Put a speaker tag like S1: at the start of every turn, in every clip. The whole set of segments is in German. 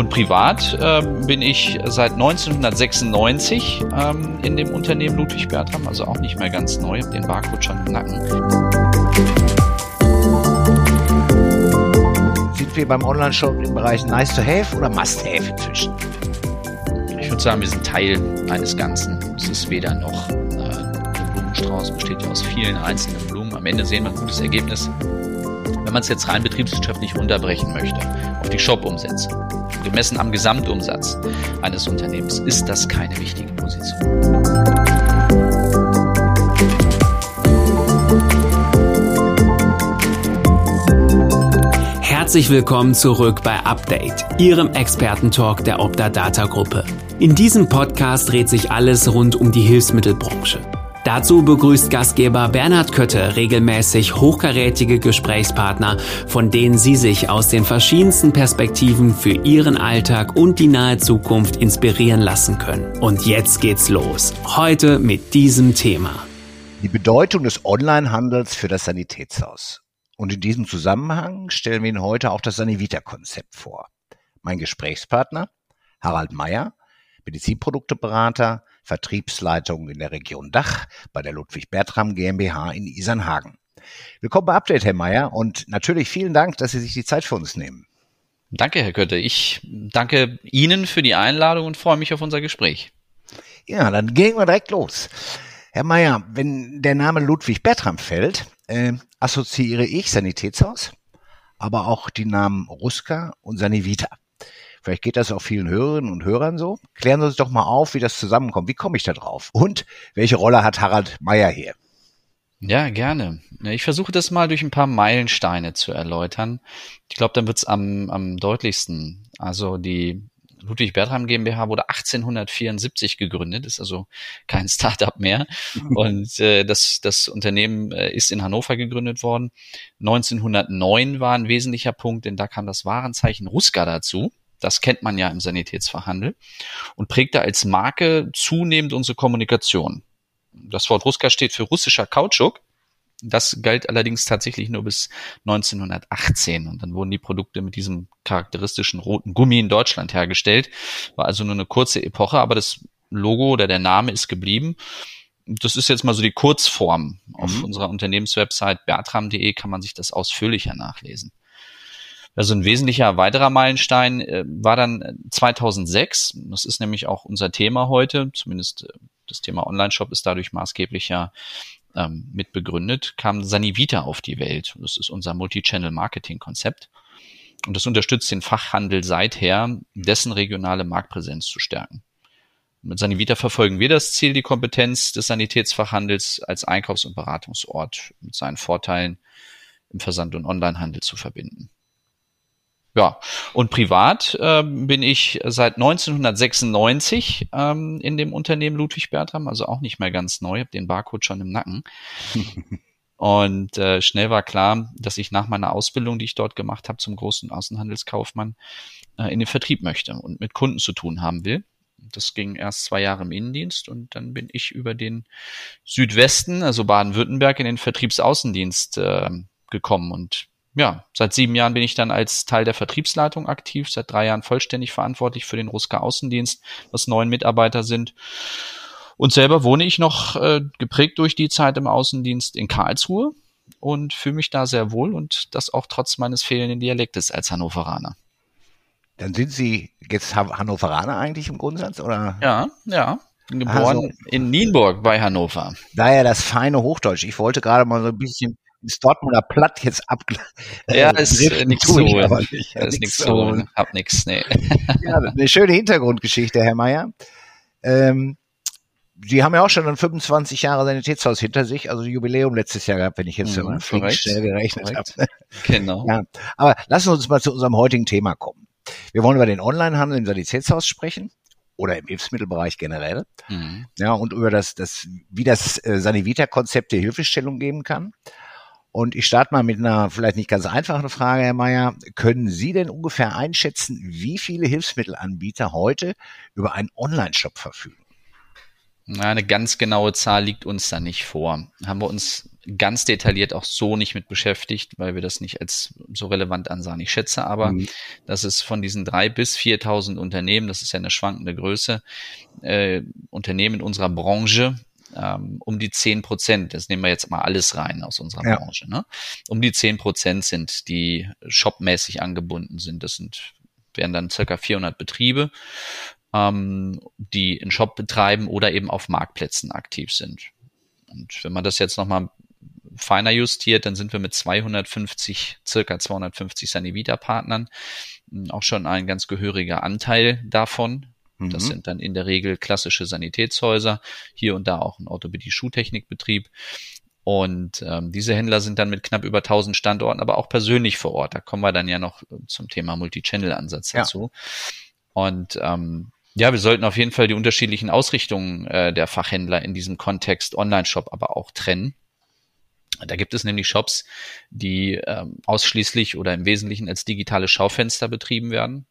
S1: Und privat äh, bin ich seit 1996 ähm, in dem Unternehmen Ludwig Bertram, also auch nicht mehr ganz neu, den Barcode schon im Nacken.
S2: Sind wir beim Online-Shop im Bereich Nice to Have oder Must Have inzwischen?
S1: Ich würde sagen, wir sind Teil eines Ganzen. Es ist weder noch. Äh, der Blumenstrauß besteht ja aus vielen einzelnen Blumen. Am Ende sehen wir ein gutes Ergebnis. Wenn man es jetzt rein betriebswirtschaftlich runterbrechen möchte, auf die Shop-Umsätze, gemessen am Gesamtumsatz eines Unternehmens, ist das keine wichtige Position.
S3: Herzlich willkommen zurück bei Update, Ihrem Expertentalk der Opta Data Gruppe. In diesem Podcast dreht sich alles rund um die Hilfsmittelbranche. Dazu begrüßt Gastgeber Bernhard Kötte regelmäßig hochkarätige Gesprächspartner, von denen Sie sich aus den verschiedensten Perspektiven für Ihren Alltag und die nahe Zukunft inspirieren lassen können. Und jetzt geht's los. Heute mit diesem Thema.
S2: Die Bedeutung des Onlinehandels für das Sanitätshaus. Und in diesem Zusammenhang stellen wir Ihnen heute auch das Sanivita-Konzept vor. Mein Gesprächspartner Harald Meyer, Medizinprodukteberater, Vertriebsleitung in der Region Dach bei der Ludwig Bertram GmbH in Isernhagen. Willkommen bei Update, Herr Meyer, und natürlich vielen Dank, dass Sie sich die Zeit für uns nehmen.
S1: Danke, Herr Kötte. Ich danke Ihnen für die Einladung und freue mich auf unser Gespräch.
S2: Ja, dann gehen wir direkt los. Herr Meyer, wenn der Name Ludwig Bertram fällt, äh, assoziiere ich Sanitätshaus, aber auch die Namen Ruska und Sanivita. Vielleicht geht das auch vielen Hörerinnen und Hörern so. Klären Sie uns doch mal auf, wie das zusammenkommt. Wie komme ich da drauf? Und welche Rolle hat Harald Meyer hier?
S1: Ja, gerne. Ich versuche das mal durch ein paar Meilensteine zu erläutern. Ich glaube, dann wird's am, am deutlichsten. Also die Ludwig Bertram GmbH wurde 1874 gegründet, ist also kein Startup mehr. Und äh, das, das Unternehmen äh, ist in Hannover gegründet worden. 1909 war ein wesentlicher Punkt, denn da kam das Warenzeichen Ruska dazu. Das kennt man ja im Sanitätsverhandel und prägte als Marke zunehmend unsere Kommunikation. Das Wort Ruska steht für russischer Kautschuk. Das galt allerdings tatsächlich nur bis 1918 und dann wurden die Produkte mit diesem charakteristischen roten Gummi in Deutschland hergestellt. War also nur eine kurze Epoche, aber das Logo oder der Name ist geblieben. Das ist jetzt mal so die Kurzform. Auf mhm. unserer Unternehmenswebsite bertram.de kann man sich das ausführlicher nachlesen. Also ein wesentlicher weiterer Meilenstein äh, war dann 2006. Äh, das ist nämlich auch unser Thema heute. Zumindest äh, das Thema Online-Shop ist dadurch maßgeblicher ähm, mit begründet, kam Sanivita auf die Welt. Das ist unser Multi-Channel-Marketing-Konzept. Und das unterstützt den Fachhandel seither, dessen regionale Marktpräsenz zu stärken. Mit Sanivita verfolgen wir das Ziel, die Kompetenz des Sanitätsfachhandels als Einkaufs- und Beratungsort mit seinen Vorteilen im Versand- und Onlinehandel zu verbinden. Ja, und privat äh, bin ich seit 1996 ähm, in dem Unternehmen Ludwig Bertram, also auch nicht mehr ganz neu, habe den Barcode schon im Nacken. und äh, schnell war klar, dass ich nach meiner Ausbildung, die ich dort gemacht habe zum großen Außenhandelskaufmann, äh, in den Vertrieb möchte und mit Kunden zu tun haben will. Das ging erst zwei Jahre im Innendienst und dann bin ich über den Südwesten, also Baden-Württemberg, in den Vertriebsaußendienst äh, gekommen und ja, seit sieben Jahren bin ich dann als Teil der Vertriebsleitung aktiv, seit drei Jahren vollständig verantwortlich für den Ruska Außendienst, was neun Mitarbeiter sind. Und selber wohne ich noch äh, geprägt durch die Zeit im Außendienst in Karlsruhe und fühle mich da sehr wohl und das auch trotz meines fehlenden Dialektes als Hannoveraner.
S2: Dann sind Sie jetzt Hannoveraner eigentlich im Grundsatz, oder?
S1: Ja, ja. Bin geboren also, in Nienburg bei Hannover.
S2: Daher das feine Hochdeutsch. Ich wollte gerade mal so ein bisschen das Dortmunder Platt jetzt ab.
S1: Ja, äh, ist äh, nichts zu holen. Nicht, ja, ist nichts zu holen. Hab nichts, nee.
S2: ja, eine schöne Hintergrundgeschichte, Herr Mayer. Ähm, Sie haben ja auch schon ein 25 Jahre Sanitätshaus hinter sich, also Jubiläum letztes Jahr gehabt, wenn ich jetzt mhm, so schnell gerechnet habe.
S1: Genau.
S2: Ja, aber lassen Sie uns mal zu unserem heutigen Thema kommen. Wir wollen über den Onlinehandel im Sanitätshaus sprechen oder im Hilfsmittelbereich generell. Mhm. Ja, und über das, das, wie das äh, Sanivita-Konzept der Hilfestellung geben kann. Und ich starte mal mit einer vielleicht nicht ganz einfachen Frage, Herr Mayer. Können Sie denn ungefähr einschätzen, wie viele Hilfsmittelanbieter heute über einen Online-Shop verfügen?
S1: Na, eine ganz genaue Zahl liegt uns da nicht vor. Haben wir uns ganz detailliert auch so nicht mit beschäftigt, weil wir das nicht als so relevant ansahen. Ich schätze aber, mhm. dass es von diesen drei bis 4.000 Unternehmen, das ist ja eine schwankende Größe, äh, Unternehmen in unserer Branche, ähm, um die zehn Prozent, das nehmen wir jetzt mal alles rein aus unserer ja. Branche, ne? um die zehn Prozent sind, die shopmäßig angebunden sind. Das sind wären dann circa 400 Betriebe, ähm, die einen Shop betreiben oder eben auf Marktplätzen aktiv sind. Und wenn man das jetzt nochmal feiner justiert, dann sind wir mit 250, circa 250 Sanivita-Partnern hm, auch schon ein ganz gehöriger Anteil davon. Das mhm. sind dann in der Regel klassische Sanitätshäuser, hier und da auch ein Orthopädie-Schuhtechnikbetrieb. Und ähm, diese Händler sind dann mit knapp über 1000 Standorten, aber auch persönlich vor Ort. Da kommen wir dann ja noch zum Thema Multi-Channel-Ansatz ja. dazu. Und ähm, ja, wir sollten auf jeden Fall die unterschiedlichen Ausrichtungen äh, der Fachhändler in diesem Kontext Online-Shop aber auch trennen. Da gibt es nämlich Shops, die ähm, ausschließlich oder im Wesentlichen als digitale Schaufenster betrieben werden.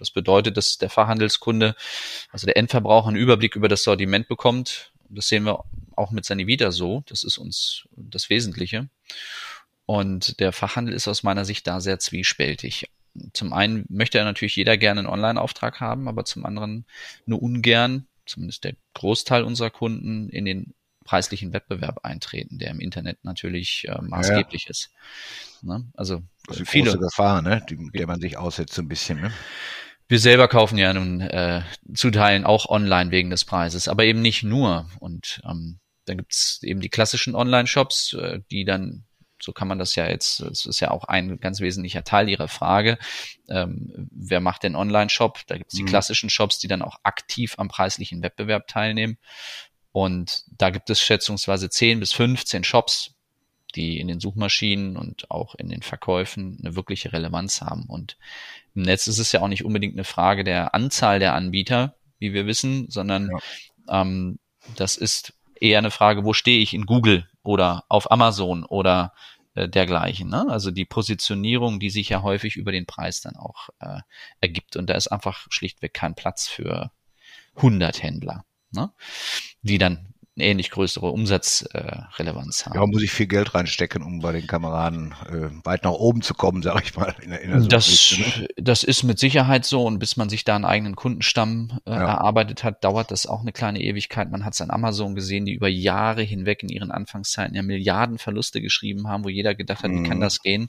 S1: Das bedeutet, dass der Fachhandelskunde, also der Endverbraucher, einen Überblick über das Sortiment bekommt. Das sehen wir auch mit Sanivita so. Das ist uns das Wesentliche. Und der Fachhandel ist aus meiner Sicht da sehr zwiespältig. Zum einen möchte er natürlich jeder gerne einen Online-Auftrag haben, aber zum anderen nur ungern, zumindest der Großteil unserer Kunden, in den preislichen Wettbewerb eintreten, der im Internet natürlich äh, maßgeblich ja. ist. Ne? Also
S2: das ist viele große Gefahr, ne? Die, der man sich aussetzt so ein bisschen. Ne?
S1: Wir selber kaufen ja nun äh, zu Teilen auch online wegen des Preises, aber eben nicht nur. Und ähm, dann gibt's eben die klassischen Online-Shops, äh, die dann, so kann man das ja jetzt, das ist ja auch ein ganz wesentlicher Teil Ihrer Frage, ähm, wer macht den Online-Shop? Da gibt's die mhm. klassischen Shops, die dann auch aktiv am preislichen Wettbewerb teilnehmen. Und da gibt es schätzungsweise 10 bis 15 Shops, die in den Suchmaschinen und auch in den Verkäufen eine wirkliche Relevanz haben. Und im Netz ist es ja auch nicht unbedingt eine Frage der Anzahl der Anbieter, wie wir wissen, sondern ja. ähm, das ist eher eine Frage, wo stehe ich in Google oder auf Amazon oder äh, dergleichen. Ne? Also die Positionierung, die sich ja häufig über den Preis dann auch äh, ergibt. Und da ist einfach schlichtweg kein Platz für 100 Händler, ne? die dann ähnlich größere Umsatzrelevanz haben.
S2: Ja, muss ich viel Geld reinstecken, um bei den Kameraden äh, weit nach oben zu kommen, sage ich mal.
S1: In in das, ne? das ist mit Sicherheit so und bis man sich da einen eigenen Kundenstamm äh, ja. erarbeitet hat, dauert das auch eine kleine Ewigkeit. Man hat es an Amazon gesehen, die über Jahre hinweg in ihren Anfangszeiten ja Milliarden Verluste geschrieben haben, wo jeder gedacht hat, mhm. wie kann mhm. das gehen?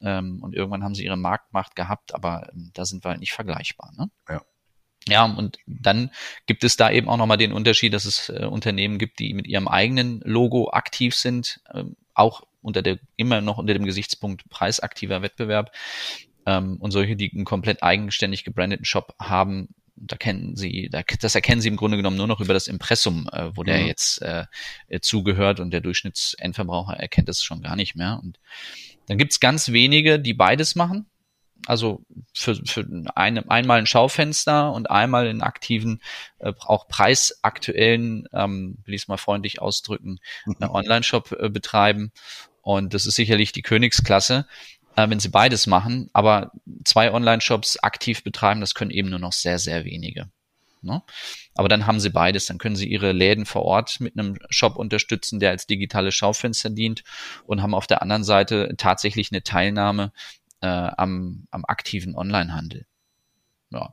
S1: Ähm, und irgendwann haben sie ihre Marktmacht gehabt, aber ähm, da sind wir halt nicht vergleichbar. Ne? Ja. Ja, und dann gibt es da eben auch nochmal den Unterschied, dass es äh, Unternehmen gibt, die mit ihrem eigenen Logo aktiv sind, ähm, auch unter der, immer noch unter dem Gesichtspunkt preisaktiver Wettbewerb. Ähm, und solche, die einen komplett eigenständig gebrandeten Shop haben, da kennen sie, da, das erkennen sie im Grunde genommen nur noch über das Impressum, äh, wo der mhm. jetzt äh, äh zugehört und der Durchschnittsendverbraucher erkennt es schon gar nicht mehr. Und dann gibt's ganz wenige, die beides machen also für, für eine, einmal ein Schaufenster und einmal in aktiven, äh, auch preisaktuellen, ähm, will ich es mal freundlich ausdrücken, mhm. Online-Shop äh, betreiben. Und das ist sicherlich die Königsklasse, äh, wenn sie beides machen. Aber zwei Online-Shops aktiv betreiben, das können eben nur noch sehr, sehr wenige. Ne? Aber dann haben sie beides. Dann können sie ihre Läden vor Ort mit einem Shop unterstützen, der als digitales Schaufenster dient und haben auf der anderen Seite tatsächlich eine Teilnahme äh, am, am aktiven Onlinehandel. Ja.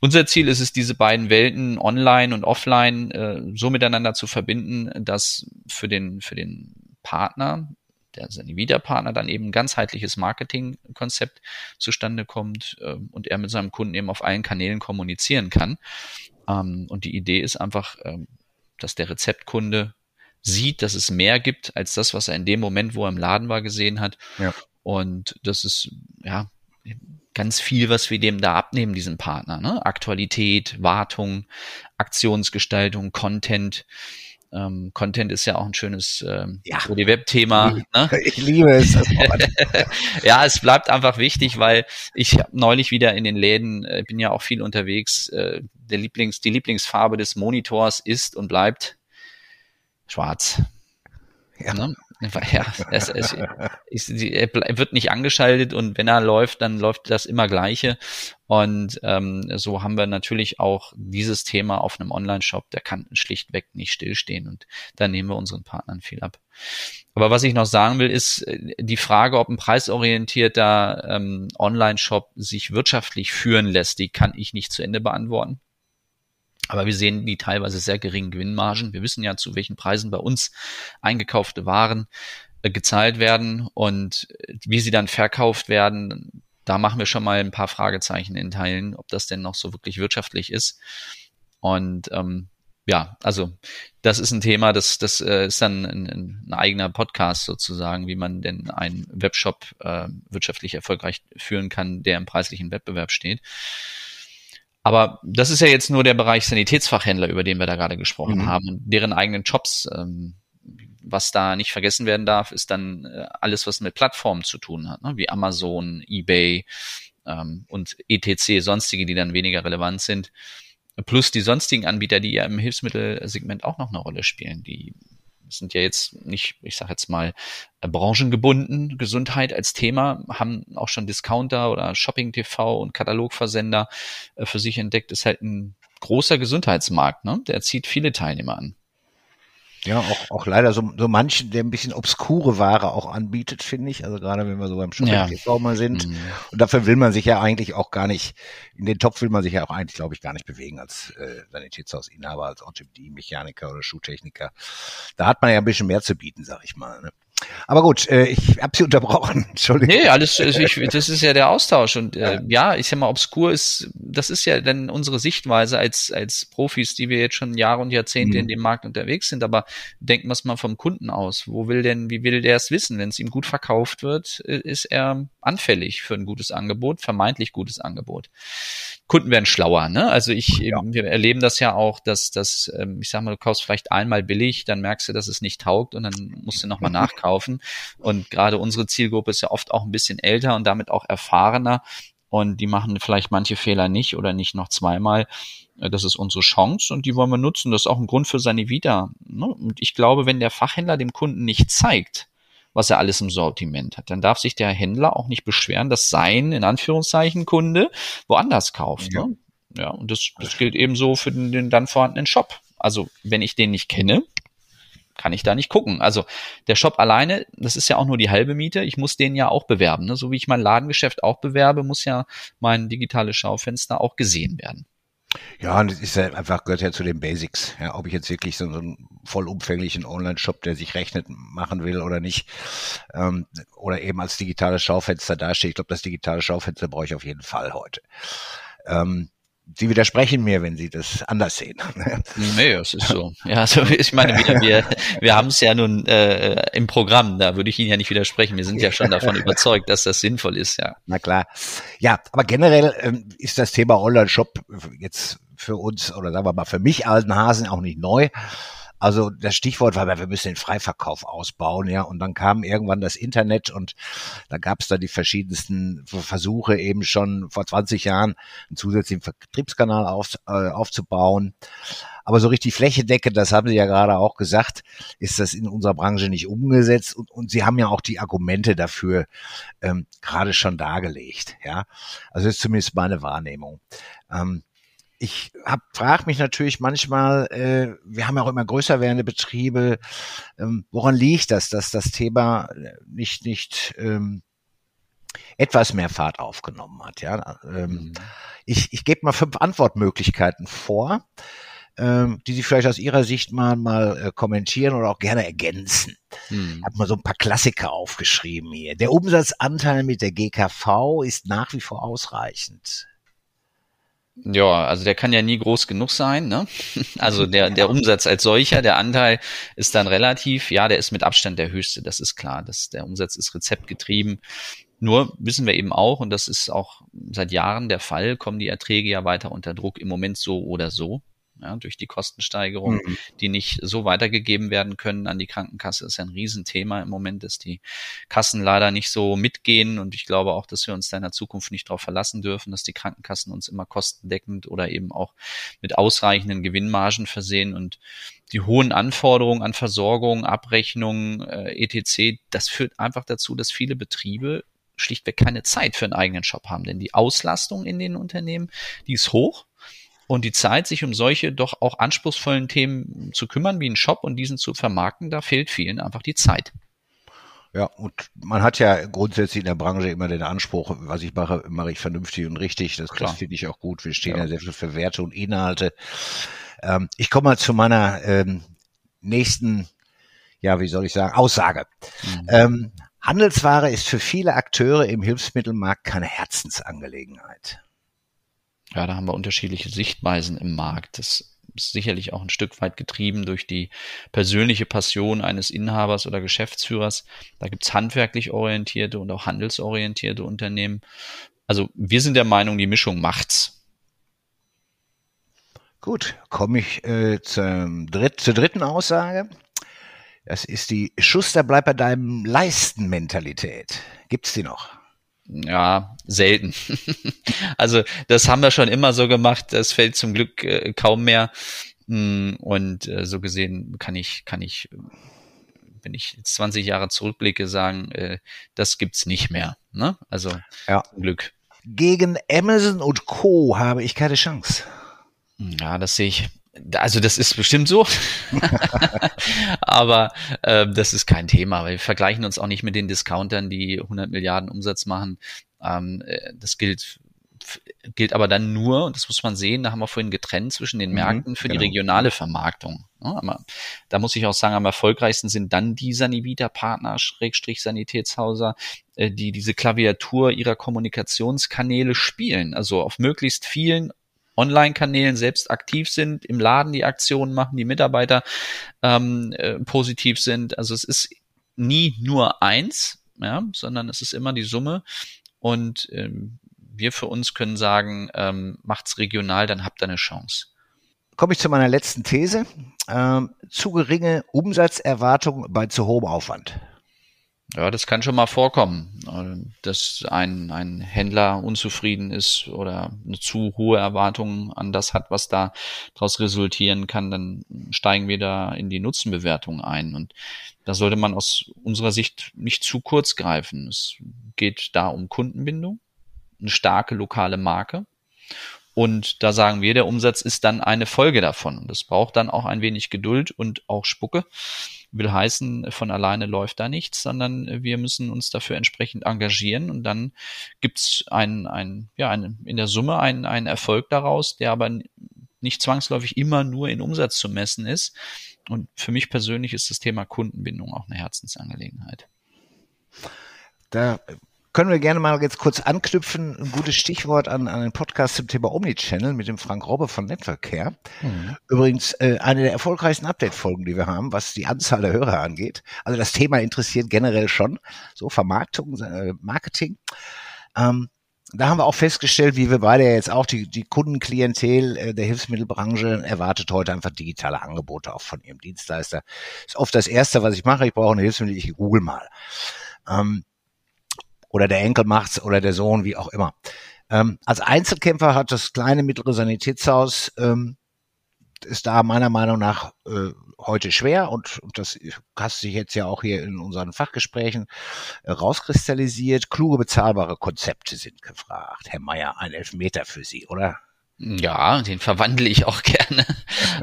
S1: Unser Ziel ist es, diese beiden Welten online und offline äh, so miteinander zu verbinden, dass für den, für den Partner, der Sanivida-Partner, dann eben ein ganzheitliches Marketingkonzept zustande kommt äh, und er mit seinem Kunden eben auf allen Kanälen kommunizieren kann. Ähm, und die Idee ist einfach, äh, dass der Rezeptkunde sieht, dass es mehr gibt als das, was er in dem Moment, wo er im Laden war, gesehen hat. Ja. Und das ist, ja, ganz viel, was wir dem da abnehmen, diesem Partner. Ne? Aktualität, Wartung, Aktionsgestaltung, Content. Ähm, Content ist ja auch ein schönes ähm, ja. Web-Thema. Ne? Ich liebe es. ja, es bleibt einfach wichtig, weil ich neulich wieder in den Läden, äh, bin ja auch viel unterwegs, äh, der Lieblings, die Lieblingsfarbe des Monitors ist und bleibt schwarz. Ja. Ne? Ja, es, es, es, er wird nicht angeschaltet und wenn er läuft, dann läuft das immer gleiche. Und ähm, so haben wir natürlich auch dieses Thema auf einem Online-Shop, der kann schlichtweg nicht stillstehen und da nehmen wir unseren Partnern viel ab. Aber was ich noch sagen will, ist äh, die Frage, ob ein preisorientierter ähm, Online-Shop sich wirtschaftlich führen lässt, die kann ich nicht zu Ende beantworten. Aber wir sehen die teilweise sehr geringen Gewinnmargen. Wir wissen ja, zu welchen Preisen bei uns eingekaufte Waren äh, gezahlt werden und äh, wie sie dann verkauft werden. Da machen wir schon mal ein paar Fragezeichen in Teilen, ob das denn noch so wirklich wirtschaftlich ist. Und ähm, ja, also das ist ein Thema, das, das äh, ist dann ein, ein eigener Podcast sozusagen, wie man denn einen Webshop äh, wirtschaftlich erfolgreich führen kann, der im preislichen Wettbewerb steht. Aber das ist ja jetzt nur der Bereich Sanitätsfachhändler, über den wir da gerade gesprochen mhm. haben, und deren eigenen Jobs. Ähm, was da nicht vergessen werden darf, ist dann äh, alles, was mit Plattformen zu tun hat, ne? wie Amazon, eBay ähm, und etc., sonstige, die dann weniger relevant sind. Plus die sonstigen Anbieter, die ja im Hilfsmittelsegment auch noch eine Rolle spielen, die sind ja jetzt nicht, ich sage jetzt mal, äh, branchengebunden. Gesundheit als Thema haben auch schon Discounter oder Shopping TV und Katalogversender äh, für sich entdeckt. Ist halt ein großer Gesundheitsmarkt, ne? Der zieht viele Teilnehmer an.
S2: Ja, auch, auch leider so, so manchen, der ein bisschen obskure Ware auch anbietet, finde ich. Also gerade wenn wir so beim Shopping ja. Mal sind. Mhm. Und dafür will man sich ja eigentlich auch gar nicht, in den Topf will man sich ja auch eigentlich, glaube ich, gar nicht bewegen als äh, Sanitätshausinhaber, als Orthopädie-Mechaniker oder Schuhtechniker. Da hat man ja ein bisschen mehr zu bieten, sag ich mal. Ne? Aber gut, äh, ich habe Sie unterbrochen. Entschuldigung.
S1: Nee, alles, also ich, das ist ja der Austausch. Und äh, ja, ich sag mal, obskur ist, das ist ja dann unsere Sichtweise als, als Profis, die wir jetzt schon Jahre und Jahrzehnte mhm. in dem Markt unterwegs sind. Aber denken wir es mal vom Kunden aus. Wo will denn, wie will der es wissen? Wenn es ihm gut verkauft wird, ist er anfällig für ein gutes Angebot, vermeintlich gutes Angebot. Kunden werden schlauer, ne? Also ich, ja. wir erleben das ja auch, dass, dass, ähm, ich sag mal, du kaufst vielleicht einmal billig, dann merkst du, dass es nicht taugt und dann musst du nochmal nachkaufen. Und gerade unsere Zielgruppe ist ja oft auch ein bisschen älter und damit auch erfahrener. Und die machen vielleicht manche Fehler nicht oder nicht noch zweimal. Äh, das ist unsere Chance und die wollen wir nutzen. Das ist auch ein Grund für seine Vita. Ne? Und ich glaube, wenn der Fachhändler dem Kunden nicht zeigt, was er alles im Sortiment hat. Dann darf sich der Händler auch nicht beschweren, dass sein, in Anführungszeichen, Kunde woanders kauft. Ja, ne? ja und das, das gilt ebenso für den, den dann vorhandenen Shop. Also, wenn ich den nicht kenne, kann ich da nicht gucken. Also der Shop alleine, das ist ja auch nur die halbe Miete. Ich muss den ja auch bewerben. Ne? So wie ich mein Ladengeschäft auch bewerbe, muss ja mein digitales Schaufenster auch gesehen werden.
S2: Ja, und das ist ja einfach, gehört ja zu den Basics. Ja, ob ich jetzt wirklich so, einen vollumfänglichen Online-Shop, der sich rechnet, machen will oder nicht. Ähm, oder eben als digitales Schaufenster dasteht. Ich glaube, das digitale Schaufenster brauche ich auf jeden Fall heute. Ähm, Sie widersprechen mir, wenn Sie das anders sehen.
S1: nee, es ist so. Ja, also ich meine, wir, wir, wir haben es ja nun äh, im Programm, da würde ich Ihnen ja nicht widersprechen. Wir sind ja schon davon überzeugt, dass das sinnvoll ist, ja.
S2: Na klar. Ja, aber generell ähm, ist das Thema Online-Shop jetzt für uns oder sagen wir mal für mich alten Hasen auch nicht neu. Also das Stichwort war, wir müssen den Freiverkauf ausbauen, ja. Und dann kam irgendwann das Internet und da gab es da die verschiedensten Versuche eben schon vor 20 Jahren einen zusätzlichen Vertriebskanal auf, äh, aufzubauen. Aber so richtig flächendeckend, das haben Sie ja gerade auch gesagt, ist das in unserer Branche nicht umgesetzt. Und, und Sie haben ja auch die Argumente dafür ähm, gerade schon dargelegt. Ja, also das ist zumindest meine Wahrnehmung. Ähm, ich frage mich natürlich manchmal, äh, wir haben ja auch immer größer werdende Betriebe, ähm, woran liegt das, dass das Thema nicht, nicht ähm, etwas mehr Fahrt aufgenommen hat. Ja? Ähm, mhm. Ich, ich gebe mal fünf Antwortmöglichkeiten vor, ähm, die Sie vielleicht aus Ihrer Sicht mal, mal äh, kommentieren oder auch gerne ergänzen. Mhm. Ich habe mal so ein paar Klassiker aufgeschrieben hier. Der Umsatzanteil mit der GKV ist nach wie vor ausreichend.
S1: Ja, also der kann ja nie groß genug sein. Ne? Also der, der Umsatz als solcher, der Anteil ist dann relativ, ja, der ist mit Abstand der höchste, das ist klar. Das, der Umsatz ist rezeptgetrieben. Nur wissen wir eben auch, und das ist auch seit Jahren der Fall, kommen die Erträge ja weiter unter Druck, im Moment so oder so. Ja, durch die Kostensteigerung, mhm. die nicht so weitergegeben werden können an die Krankenkasse. Ist ja ein Riesenthema im Moment, dass die Kassen leider nicht so mitgehen und ich glaube auch, dass wir uns da in der Zukunft nicht darauf verlassen dürfen, dass die Krankenkassen uns immer kostendeckend oder eben auch mit ausreichenden Gewinnmargen versehen und die hohen Anforderungen an Versorgung, Abrechnung, äh, etc., das führt einfach dazu, dass viele Betriebe schlichtweg keine Zeit für einen eigenen Shop haben, denn die Auslastung in den Unternehmen, die ist hoch und die Zeit, sich um solche doch auch anspruchsvollen Themen zu kümmern, wie ein Shop und diesen zu vermarkten, da fehlt vielen einfach die Zeit.
S2: Ja, und man hat ja grundsätzlich in der Branche immer den Anspruch, was ich mache, mache ich vernünftig und richtig. Das, das finde ich auch gut. Wir stehen ja. ja sehr viel für Werte und Inhalte. Ähm, ich komme mal zu meiner ähm, nächsten, ja, wie soll ich sagen, Aussage. Mhm. Ähm, Handelsware ist für viele Akteure im Hilfsmittelmarkt keine Herzensangelegenheit.
S1: Ja, da haben wir unterschiedliche Sichtweisen im Markt. Das ist sicherlich auch ein Stück weit getrieben durch die persönliche Passion eines Inhabers oder Geschäftsführers. Da gibt's handwerklich orientierte und auch handelsorientierte Unternehmen. Also wir sind der Meinung, die Mischung macht's.
S2: Gut, komme ich äh, zum dritt, zur dritten Aussage. Das ist die Schuster bleibt bei deinem Leisten-Mentalität. Gibt's die noch?
S1: Ja, selten. also das haben wir schon immer so gemacht. Das fällt zum Glück äh, kaum mehr. Mm, und äh, so gesehen kann ich, kann ich, wenn ich jetzt 20 Jahre zurückblicke, sagen, äh, das gibt's nicht mehr. Ne? Also ja. zum Glück.
S2: Gegen Amazon und Co. habe ich keine Chance.
S1: Ja, das sehe ich also das ist bestimmt so, aber äh, das ist kein Thema, wir vergleichen uns auch nicht mit den Discountern, die 100 Milliarden Umsatz machen. Ähm, äh, das gilt gilt aber dann nur, und das muss man sehen, da haben wir vorhin getrennt zwischen den mhm, Märkten für genau. die regionale Vermarktung. Ja, aber da muss ich auch sagen, am erfolgreichsten sind dann die Sanivita-Partner, Schrägstrich Sanitätshauser, äh, die diese Klaviatur ihrer Kommunikationskanäle spielen, also auf möglichst vielen Online-Kanälen selbst aktiv sind, im Laden die Aktionen machen, die Mitarbeiter ähm, äh, positiv sind. Also es ist nie nur eins, ja, sondern es ist immer die Summe. Und ähm, wir für uns können sagen, ähm, macht's regional, dann habt ihr eine Chance.
S2: Komme ich zu meiner letzten These. Ähm, zu geringe Umsatzerwartung bei zu hohem Aufwand.
S1: Ja, das kann schon mal vorkommen, äh, dass ein, ein Händler unzufrieden ist oder eine zu hohe Erwartung an das hat, was da daraus resultieren kann. Dann steigen wir da in die Nutzenbewertung ein. Und da sollte man aus unserer Sicht nicht zu kurz greifen. Es geht da um Kundenbindung, eine starke lokale Marke. Und da sagen wir, der Umsatz ist dann eine Folge davon. Und das braucht dann auch ein wenig Geduld und auch Spucke will heißen, von alleine läuft da nichts, sondern wir müssen uns dafür entsprechend engagieren und dann gibt's ein, ein, ja, ein, in der Summe einen, einen Erfolg daraus, der aber nicht zwangsläufig immer nur in Umsatz zu messen ist. Und für mich persönlich ist das Thema Kundenbindung auch eine Herzensangelegenheit.
S2: Da können wir gerne mal jetzt kurz anknüpfen. Ein gutes Stichwort an, an den Podcast zum Thema Omnichannel mit dem Frank Robbe von Networkcare. Mhm. Übrigens äh, eine der erfolgreichsten Update-Folgen, die wir haben, was die Anzahl der Hörer angeht. Also das Thema interessiert generell schon. So Vermarktung, äh, Marketing. Ähm, da haben wir auch festgestellt, wie wir beide jetzt auch, die, die Kundenklientel äh, der Hilfsmittelbranche erwartet heute einfach digitale Angebote auch von ihrem Dienstleister. Ist oft das Erste, was ich mache. Ich brauche eine Hilfsmittel, ich google mal. Ähm, oder der Enkel macht's oder der Sohn, wie auch immer. Ähm, als Einzelkämpfer hat das kleine mittlere Sanitätshaus ähm, ist da meiner Meinung nach äh, heute schwer und, und das hat sich jetzt ja auch hier in unseren Fachgesprächen äh, rauskristallisiert. Kluge, bezahlbare Konzepte sind gefragt. Herr Meier, ein Elfmeter für Sie, oder?
S1: Ja, den verwandle ich auch gerne.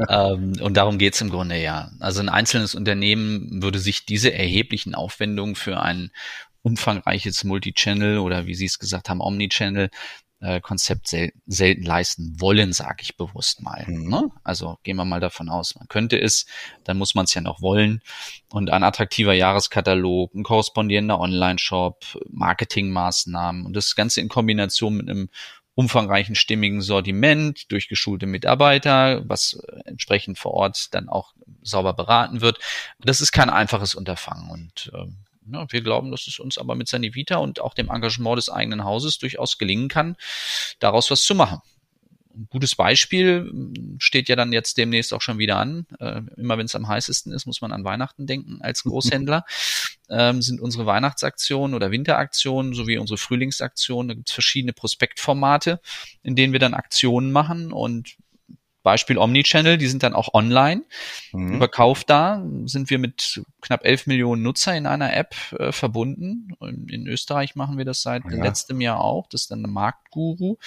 S1: ähm, und darum geht's im Grunde ja. Also ein einzelnes Unternehmen würde sich diese erheblichen Aufwendungen für ein umfangreiches Multichannel oder wie Sie es gesagt haben, Omnichannel äh, Konzept sel selten leisten wollen, sage ich bewusst mal. Mhm. Ne? Also gehen wir mal davon aus, man könnte es, dann muss man es ja noch wollen. Und ein attraktiver Jahreskatalog, ein korrespondierender Online-Shop, Marketingmaßnahmen und das Ganze in Kombination mit einem umfangreichen stimmigen Sortiment durch geschulte Mitarbeiter, was entsprechend vor Ort dann auch sauber beraten wird. Das ist kein einfaches Unterfangen und äh, ja, wir glauben, dass es uns aber mit Sanivita und auch dem Engagement des eigenen Hauses durchaus gelingen kann, daraus was zu machen. ein gutes Beispiel steht ja dann jetzt demnächst auch schon wieder an. Äh, immer wenn es am heißesten ist, muss man an Weihnachten denken als Großhändler. ähm, sind unsere Weihnachtsaktionen oder Winteraktionen sowie unsere Frühlingsaktionen. Da gibt es verschiedene Prospektformate, in denen wir dann Aktionen machen und Beispiel Omnichannel, die sind dann auch online. Mhm. Über da sind wir mit knapp 11 Millionen Nutzer in einer App äh, verbunden. In, in, Österreich machen wir das seit ja. letztem Jahr auch. Das ist dann eine Marktguru.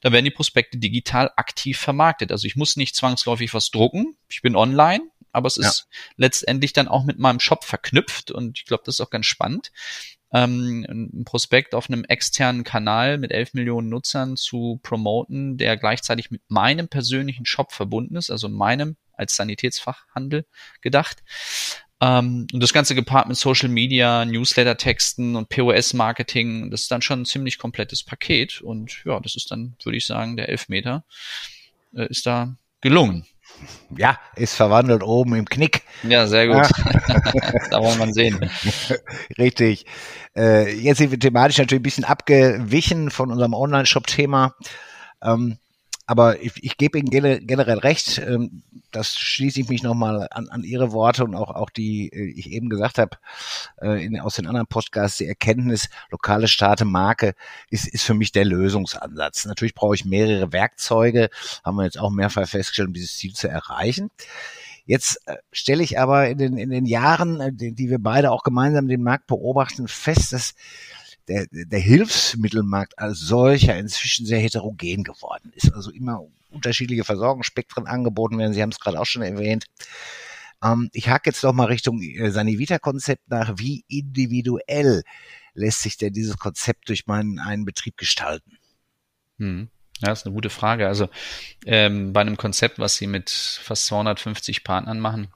S1: Da werden die Prospekte digital aktiv vermarktet. Also ich muss nicht zwangsläufig was drucken. Ich bin online, aber es ist ja. letztendlich dann auch mit meinem Shop verknüpft und ich glaube, das ist auch ganz spannend ähm, ein Prospekt auf einem externen Kanal mit 11 Millionen Nutzern zu promoten, der gleichzeitig mit meinem persönlichen Shop verbunden ist, also meinem als Sanitätsfachhandel gedacht. Ähm, und das Ganze gepaart mit Social Media, Newsletter-Texten und POS-Marketing, das ist dann schon ein ziemlich komplettes Paket. Und ja, das ist dann, würde ich sagen, der Elfmeter äh, ist da gelungen
S2: ja, ist verwandelt oben im Knick.
S1: Ja, sehr gut. Ja. da wollen wir sehen.
S2: Richtig. Äh, jetzt sind wir thematisch natürlich ein bisschen abgewichen von unserem Online-Shop-Thema. Ähm, aber ich, ich gebe Ihnen generell recht. Ähm, das schließe ich mich nochmal an, an Ihre Worte und auch, auch die, äh, ich eben gesagt habe, äh, in, aus den anderen Podcasts, die Erkenntnis, lokale Staate, Marke ist, ist für mich der Lösungsansatz. Natürlich brauche ich mehrere Werkzeuge, haben wir jetzt auch mehrfach festgestellt, um dieses Ziel zu erreichen. Jetzt äh, stelle ich aber in den, in den Jahren, äh, die, die wir beide auch gemeinsam den Markt beobachten, fest, dass der, der Hilfsmittelmarkt als solcher inzwischen sehr heterogen geworden ist. Also immer unterschiedliche Versorgungsspektren angeboten werden. Sie haben es gerade auch schon erwähnt. Ähm, ich hake jetzt doch mal Richtung äh, Sanivita-Konzept nach. Wie individuell lässt sich denn dieses Konzept durch meinen einen Betrieb gestalten?
S1: Hm. Ja, das ist eine gute Frage. Also ähm, bei einem Konzept, was Sie mit fast 250 Partnern machen,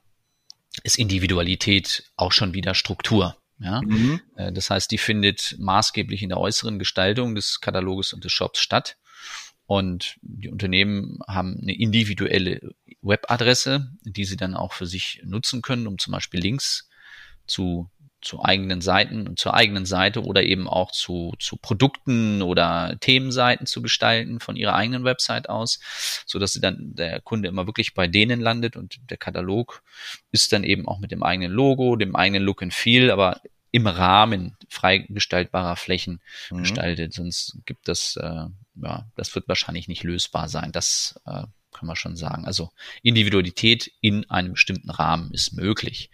S1: ist Individualität auch schon wieder Struktur. Ja? Mhm. Äh, das heißt, die findet maßgeblich in der äußeren Gestaltung des Kataloges und des Shops statt. Und die Unternehmen haben eine individuelle Webadresse, die sie dann auch für sich nutzen können, um zum Beispiel Links zu zu eigenen Seiten und zur eigenen Seite oder eben auch zu, zu Produkten oder Themenseiten zu gestalten von ihrer eigenen Website aus, so dass sie dann der Kunde immer wirklich bei denen landet und der Katalog ist dann eben auch mit dem eigenen Logo, dem eigenen Look and Feel, aber im Rahmen freigestaltbarer Flächen mhm. gestaltet. Sonst gibt das, äh, ja, das wird wahrscheinlich nicht lösbar sein. Das äh, kann man schon sagen. Also Individualität in einem bestimmten Rahmen ist möglich.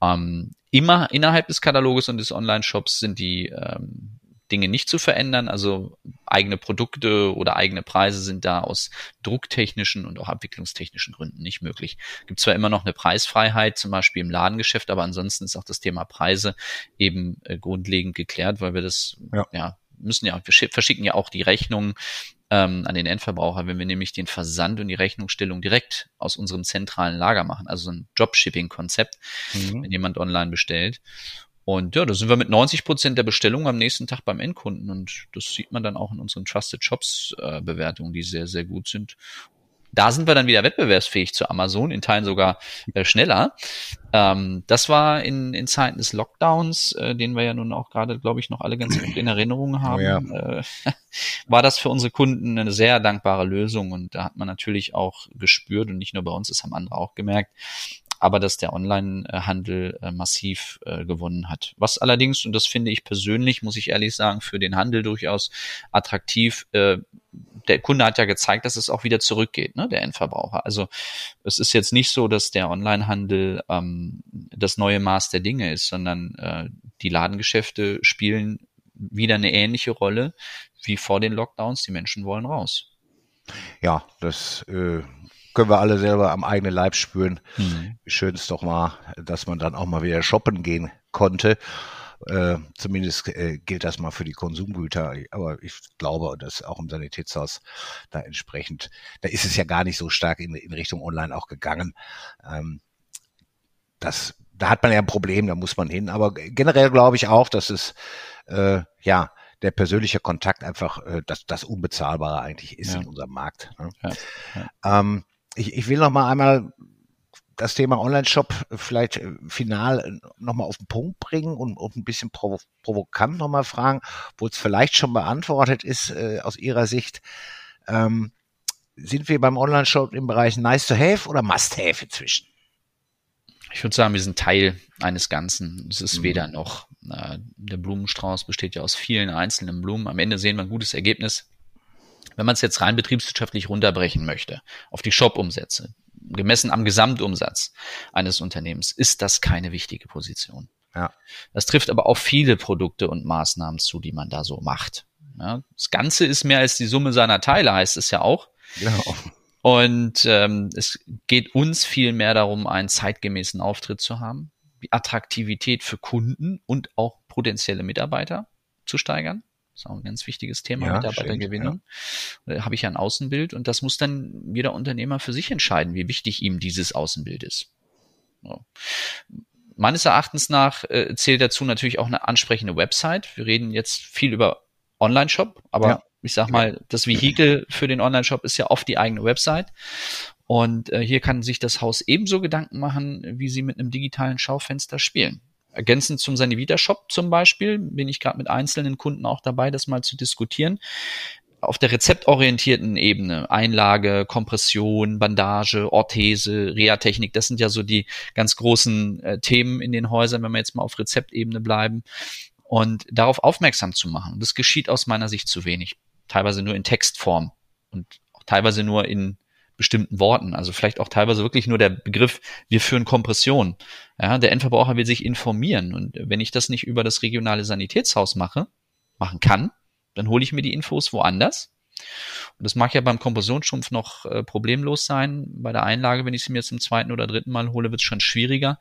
S1: Ähm, immer innerhalb des Kataloges und des Online-Shops sind die ähm, Dinge nicht zu verändern. Also eigene Produkte oder eigene Preise sind da aus drucktechnischen und auch abwicklungstechnischen Gründen nicht möglich. Gibt zwar immer noch eine Preisfreiheit, zum Beispiel im Ladengeschäft, aber ansonsten ist auch das Thema Preise eben äh, grundlegend geklärt, weil wir das ja, ja müssen ja, wir verschicken ja auch die Rechnungen ähm, an den Endverbraucher, wenn wir nämlich den Versand und die Rechnungsstellung direkt aus unserem zentralen Lager machen, also so ein Dropshipping-Konzept, mhm. wenn jemand online bestellt. Und ja, da sind wir mit 90 Prozent der Bestellungen am nächsten Tag beim Endkunden. Und das sieht man dann auch in unseren Trusted Shops äh, Bewertungen, die sehr, sehr gut sind. Da sind wir dann wieder wettbewerbsfähig zu Amazon, in Teilen sogar äh, schneller. Ähm, das war in, in Zeiten des Lockdowns, äh, den wir ja nun auch gerade, glaube ich, noch alle ganz gut in Erinnerung haben, oh ja. äh, war das für unsere Kunden eine sehr dankbare Lösung. Und da hat man natürlich auch gespürt, und nicht nur bei uns, das haben andere auch gemerkt, aber dass der Onlinehandel äh, massiv äh, gewonnen hat. Was allerdings, und das finde ich persönlich, muss ich ehrlich sagen, für den Handel durchaus attraktiv, äh, der Kunde hat ja gezeigt, dass es auch wieder zurückgeht, ne, der Endverbraucher. Also es ist jetzt nicht so, dass der Onlinehandel ähm, das neue Maß der Dinge ist, sondern äh, die Ladengeschäfte spielen wieder eine ähnliche Rolle wie vor den Lockdowns. Die Menschen wollen raus.
S2: Ja, das äh, können wir alle selber am eigenen Leib spüren. Mhm. Schön ist doch mal, dass man dann auch mal wieder shoppen gehen konnte. Äh, zumindest äh, gilt das mal für die Konsumgüter. Aber ich glaube, dass auch im Sanitätshaus da entsprechend, da ist es ja gar nicht so stark in, in Richtung Online auch gegangen. Ähm, das, da hat man ja ein Problem, da muss man hin. Aber generell glaube ich auch, dass es äh, ja der persönliche Kontakt einfach äh, das, das Unbezahlbare eigentlich ist ja. in unserem Markt. Ne? Ja, ja. Ähm, ich, ich will noch mal einmal das Thema Online-Shop vielleicht äh, final nochmal auf den Punkt bringen und, und ein bisschen provo provokant nochmal fragen, wo es vielleicht schon beantwortet ist äh, aus Ihrer Sicht. Ähm, sind wir beim Online-Shop im Bereich nice to have oder must have inzwischen?
S1: Ich würde sagen, wir sind Teil eines Ganzen. Es ist mhm. weder noch. Äh, der Blumenstrauß besteht ja aus vielen einzelnen Blumen. Am Ende sehen wir ein gutes Ergebnis. Wenn man es jetzt rein betriebswirtschaftlich runterbrechen möchte, auf die Shop-Umsätze, gemessen am Gesamtumsatz eines Unternehmens, ist das keine wichtige Position. Ja. Das trifft aber auf viele Produkte und Maßnahmen zu, die man da so macht. Ja, das Ganze ist mehr als die Summe seiner Teile, heißt es ja auch. Genau. Und ähm, es geht uns viel mehr darum, einen zeitgemäßen Auftritt zu haben, die Attraktivität für Kunden und auch potenzielle Mitarbeiter zu steigern. Das ist auch ein ganz wichtiges Thema, ja, Mitarbeitergewinnung. Ja. Da habe ich ja ein Außenbild und das muss dann jeder Unternehmer für sich entscheiden, wie wichtig ihm dieses Außenbild ist. So. Meines Erachtens nach äh, zählt dazu natürlich auch eine ansprechende Website. Wir reden jetzt viel über Online-Shop, aber ja ich sag mal, das Vehikel für den Online-Shop ist ja oft die eigene Website. Und äh, hier kann sich das Haus ebenso Gedanken machen, wie sie mit einem digitalen Schaufenster spielen. Ergänzend zum Sanivita Shop zum Beispiel bin ich gerade mit einzelnen Kunden auch dabei, das mal zu diskutieren. Auf der rezeptorientierten Ebene, Einlage, Kompression, Bandage, Orthese, Reha-Technik, das sind ja so die ganz großen äh, Themen in den Häusern, wenn wir jetzt mal auf Rezeptebene bleiben. Und darauf aufmerksam zu machen. Das geschieht aus meiner Sicht zu wenig teilweise nur in Textform und auch teilweise nur in bestimmten Worten. Also vielleicht auch teilweise wirklich nur der Begriff, wir führen Kompression. Ja, der Endverbraucher will sich informieren. Und wenn ich das nicht über das regionale Sanitätshaus mache, machen kann, dann hole ich mir die Infos woanders. Und das mag ja beim Kompressionsstrumpf noch äh, problemlos sein. Bei der Einlage, wenn ich sie mir zum zweiten oder dritten Mal hole, wird es schon schwieriger.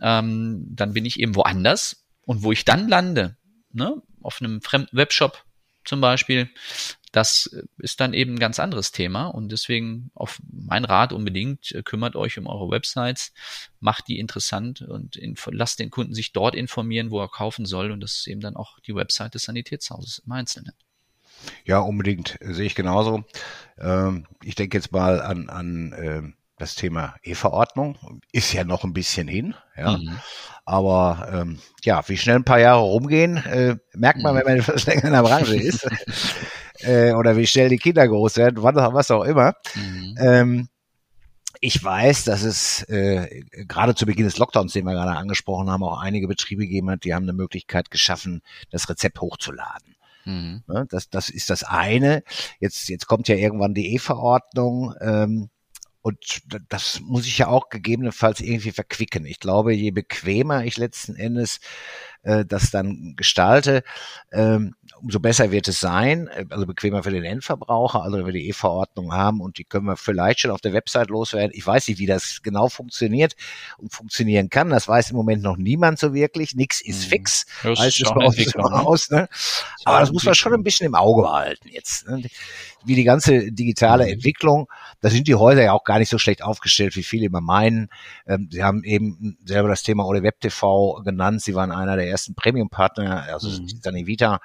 S1: Ähm, dann bin ich eben woanders. Und wo ich dann lande, ne, auf einem fremden Webshop, zum Beispiel, das ist dann eben ein ganz anderes Thema und deswegen auf mein Rat unbedingt, äh, kümmert euch um eure Websites, macht die interessant und lasst den Kunden sich dort informieren, wo er kaufen soll und das ist eben dann auch die Website des Sanitätshauses im Einzelnen.
S2: Ja, unbedingt, sehe ich genauso. Ähm, ich denke jetzt mal an, an ähm, das Thema E-Verordnung ist ja noch ein bisschen hin, ja. Mhm. Aber ähm, ja, wie schnell ein paar Jahre rumgehen, äh, merkt man, mhm. wenn man etwas länger in der Branche ist. äh, oder wie schnell die Kinder groß werden, was, was auch immer. Mhm. Ähm, ich weiß, dass es äh, gerade zu Beginn des Lockdowns, den wir gerade angesprochen haben, auch einige Betriebe gegeben hat, die haben eine Möglichkeit geschaffen, das Rezept hochzuladen. Mhm. Das, das ist das eine. Jetzt, jetzt kommt ja irgendwann die E-Verordnung. Ähm, und das muss ich ja auch gegebenenfalls irgendwie verquicken. Ich glaube, je bequemer ich letzten Endes äh, das dann gestalte, ähm, umso besser wird es sein, äh, also bequemer für den Endverbraucher, also wenn wir die E-Verordnung haben und die können wir vielleicht schon auf der Website loswerden. Ich weiß nicht, wie das genau funktioniert und funktionieren kann. Das weiß im Moment noch niemand so wirklich. Nix ist mhm. fix. Das ist bei uns ne? aus, ne? Aber das muss man schon ein bisschen im Auge behalten jetzt. Ne? Wie die ganze digitale mhm. Entwicklung, da sind die Häuser ja auch gar nicht so schlecht aufgestellt, wie viele immer meinen. Ähm, sie haben eben selber das Thema Ole Web TV genannt. Sie waren einer der ersten Premium-Partner, also mhm. Sanivita,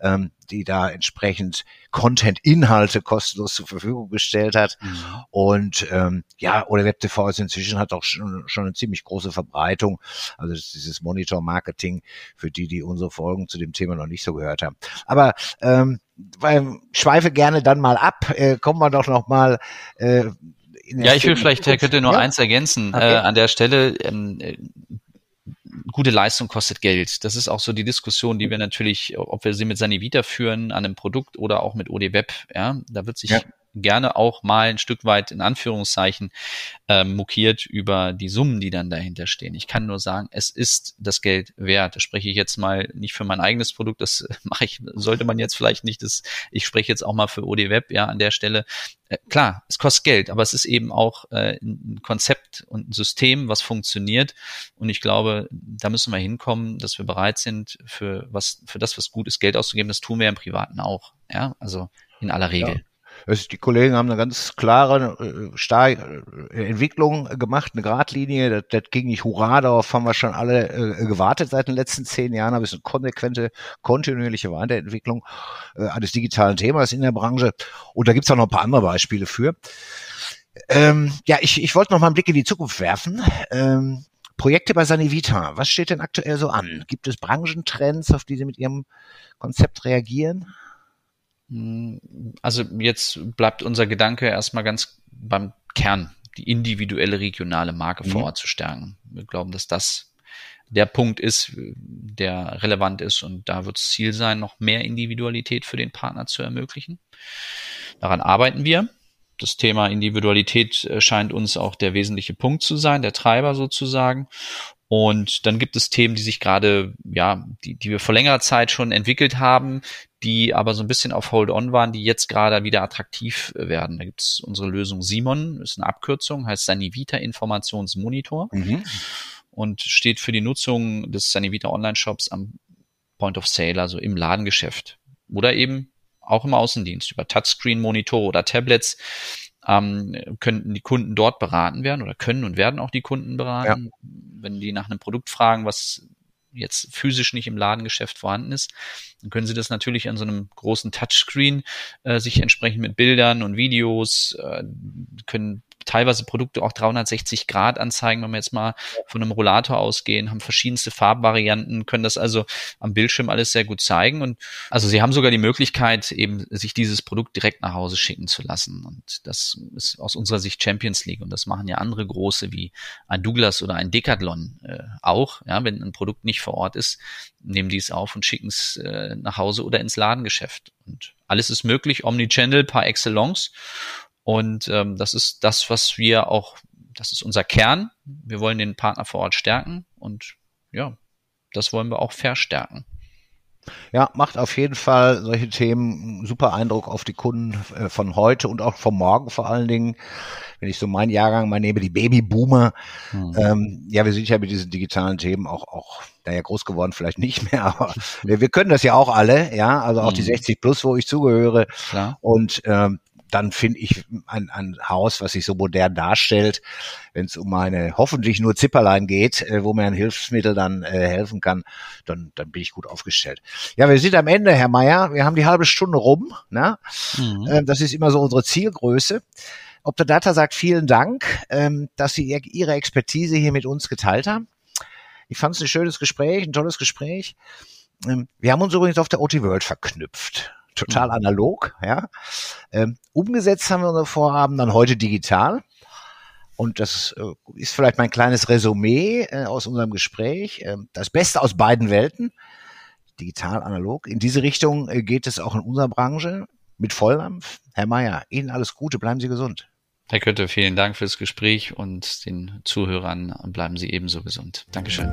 S2: ähm, die da entsprechend Content-Inhalte kostenlos zur Verfügung gestellt hat. Mhm. Und ähm, ja, oder WebTV ist inzwischen hat auch schon, schon eine ziemlich große Verbreitung. Also dieses Monitor-Marketing für die, die unsere Folgen zu dem Thema noch nicht so gehört haben. Aber ähm, weil, schweife gerne dann mal ab. Äh, kommen wir doch noch mal äh,
S1: ja, ich will vielleicht, Herr Kötte, nur ja? eins ergänzen okay. äh, an der Stelle. Ähm, gute Leistung kostet Geld. Das ist auch so die Diskussion, die wir natürlich, ob wir sie mit Sanivita führen, an einem Produkt oder auch mit OD Web. Ja, da wird sich ja gerne auch mal ein Stück weit in Anführungszeichen äh, mokiert über die Summen, die dann dahinter stehen. Ich kann nur sagen, es ist das Geld wert. Das spreche ich jetzt mal nicht für mein eigenes Produkt, das mache ich, sollte man jetzt vielleicht nicht, das, ich spreche jetzt auch mal für OD Web, ja, an der Stelle. Äh, klar, es kostet Geld, aber es ist eben auch äh, ein Konzept und ein System, was funktioniert. Und ich glaube, da müssen wir hinkommen, dass wir bereit sind, für was, für das, was gut ist, Geld auszugeben. Das tun wir im Privaten auch. Ja, also in aller Regel. Ja.
S2: Also die Kollegen haben eine ganz klare äh, starke äh, Entwicklung gemacht, eine Gradlinie. Das, das ging nicht hurra, darauf haben wir schon alle äh, gewartet seit den letzten zehn Jahren. Aber es ist eine konsequente, kontinuierliche Weiterentwicklung äh, eines digitalen Themas in der Branche. Und da gibt's auch noch ein paar andere Beispiele für. Ähm, ja, ich, ich wollte noch mal einen Blick in die Zukunft werfen. Ähm, Projekte bei Sanivita, was steht denn aktuell so an? Gibt es Branchentrends, auf die Sie mit Ihrem Konzept reagieren?
S1: Also jetzt bleibt unser Gedanke erstmal ganz beim Kern, die individuelle regionale Marke mhm. vor Ort zu stärken. Wir glauben, dass das der Punkt ist, der relevant ist und da wird es Ziel sein, noch mehr Individualität für den Partner zu ermöglichen. Daran arbeiten wir. Das Thema Individualität äh, scheint uns auch der wesentliche Punkt zu sein, der Treiber sozusagen. Und dann gibt es Themen, die sich gerade, ja, die, die wir vor längerer Zeit schon entwickelt haben, die aber so ein bisschen auf Hold-on waren, die jetzt gerade wieder attraktiv werden. Da gibt es unsere Lösung Simon, ist eine Abkürzung, heißt Sanivita Informationsmonitor mhm. und steht für die Nutzung des Sanivita Online-Shops am Point of Sale, also im Ladengeschäft. Oder eben auch im Außendienst über Touchscreen-Monitore oder Tablets ähm, könnten die Kunden dort beraten werden oder können und werden auch die Kunden beraten, ja. wenn die nach einem Produkt fragen, was jetzt physisch nicht im Ladengeschäft vorhanden ist, dann können Sie das natürlich an so einem großen Touchscreen äh, sich entsprechend mit Bildern und Videos äh, können teilweise Produkte auch 360 Grad anzeigen, wenn wir jetzt mal von einem Rollator ausgehen, haben verschiedenste Farbvarianten, können das also am Bildschirm alles sehr gut zeigen. Und also sie haben sogar die Möglichkeit, eben sich dieses Produkt direkt nach Hause schicken zu lassen. Und das ist aus unserer Sicht Champions League. Und das machen ja andere große wie ein Douglas oder ein Decathlon äh, auch. Ja, wenn ein Produkt nicht vor Ort ist, nehmen die es auf und schicken es äh, nach Hause oder ins Ladengeschäft. Und alles ist möglich, Omnichannel par excellence. Und ähm, das ist das, was wir auch, das ist unser Kern. Wir wollen den Partner vor Ort stärken und ja, das wollen wir auch verstärken.
S2: Ja, macht auf jeden Fall solche Themen super Eindruck auf die Kunden äh, von heute und auch von morgen vor allen Dingen. Wenn ich so meinen Jahrgang mal nehme, die Babyboomer. Mhm. Ähm, ja, wir sind ja mit diesen digitalen Themen auch, auch, naja, groß geworden vielleicht nicht mehr, aber wir, wir können das ja auch alle, ja, also auch mhm. die 60 plus, wo ich zugehöre. Klar. Und ähm, dann finde ich ein, ein Haus, was sich so modern darstellt, wenn es um eine hoffentlich nur Zipperlein geht, äh, wo mir ein Hilfsmittel dann äh, helfen kann, dann, dann bin ich gut aufgestellt. Ja, wir sind am Ende, Herr Meier. Wir haben die halbe Stunde rum. Ne? Mhm. Äh, das ist immer so unsere Zielgröße. Optodata sagt vielen Dank, ähm, dass Sie Ihre Expertise hier mit uns geteilt haben. Ich fand es ein schönes Gespräch, ein tolles Gespräch. Ähm, wir haben uns übrigens auf der OT World verknüpft total analog, ja. Ähm, umgesetzt haben wir unsere Vorhaben dann heute digital. Und das äh, ist vielleicht mein kleines Resümee äh, aus unserem Gespräch. Äh, das Beste aus beiden Welten, digital, analog. In diese Richtung äh, geht es auch in unserer Branche mit Volldampf. Herr Mayer, Ihnen alles Gute, bleiben Sie gesund.
S1: Herr Kötte, vielen Dank fürs Gespräch und den Zuhörern bleiben Sie ebenso gesund. Dankeschön.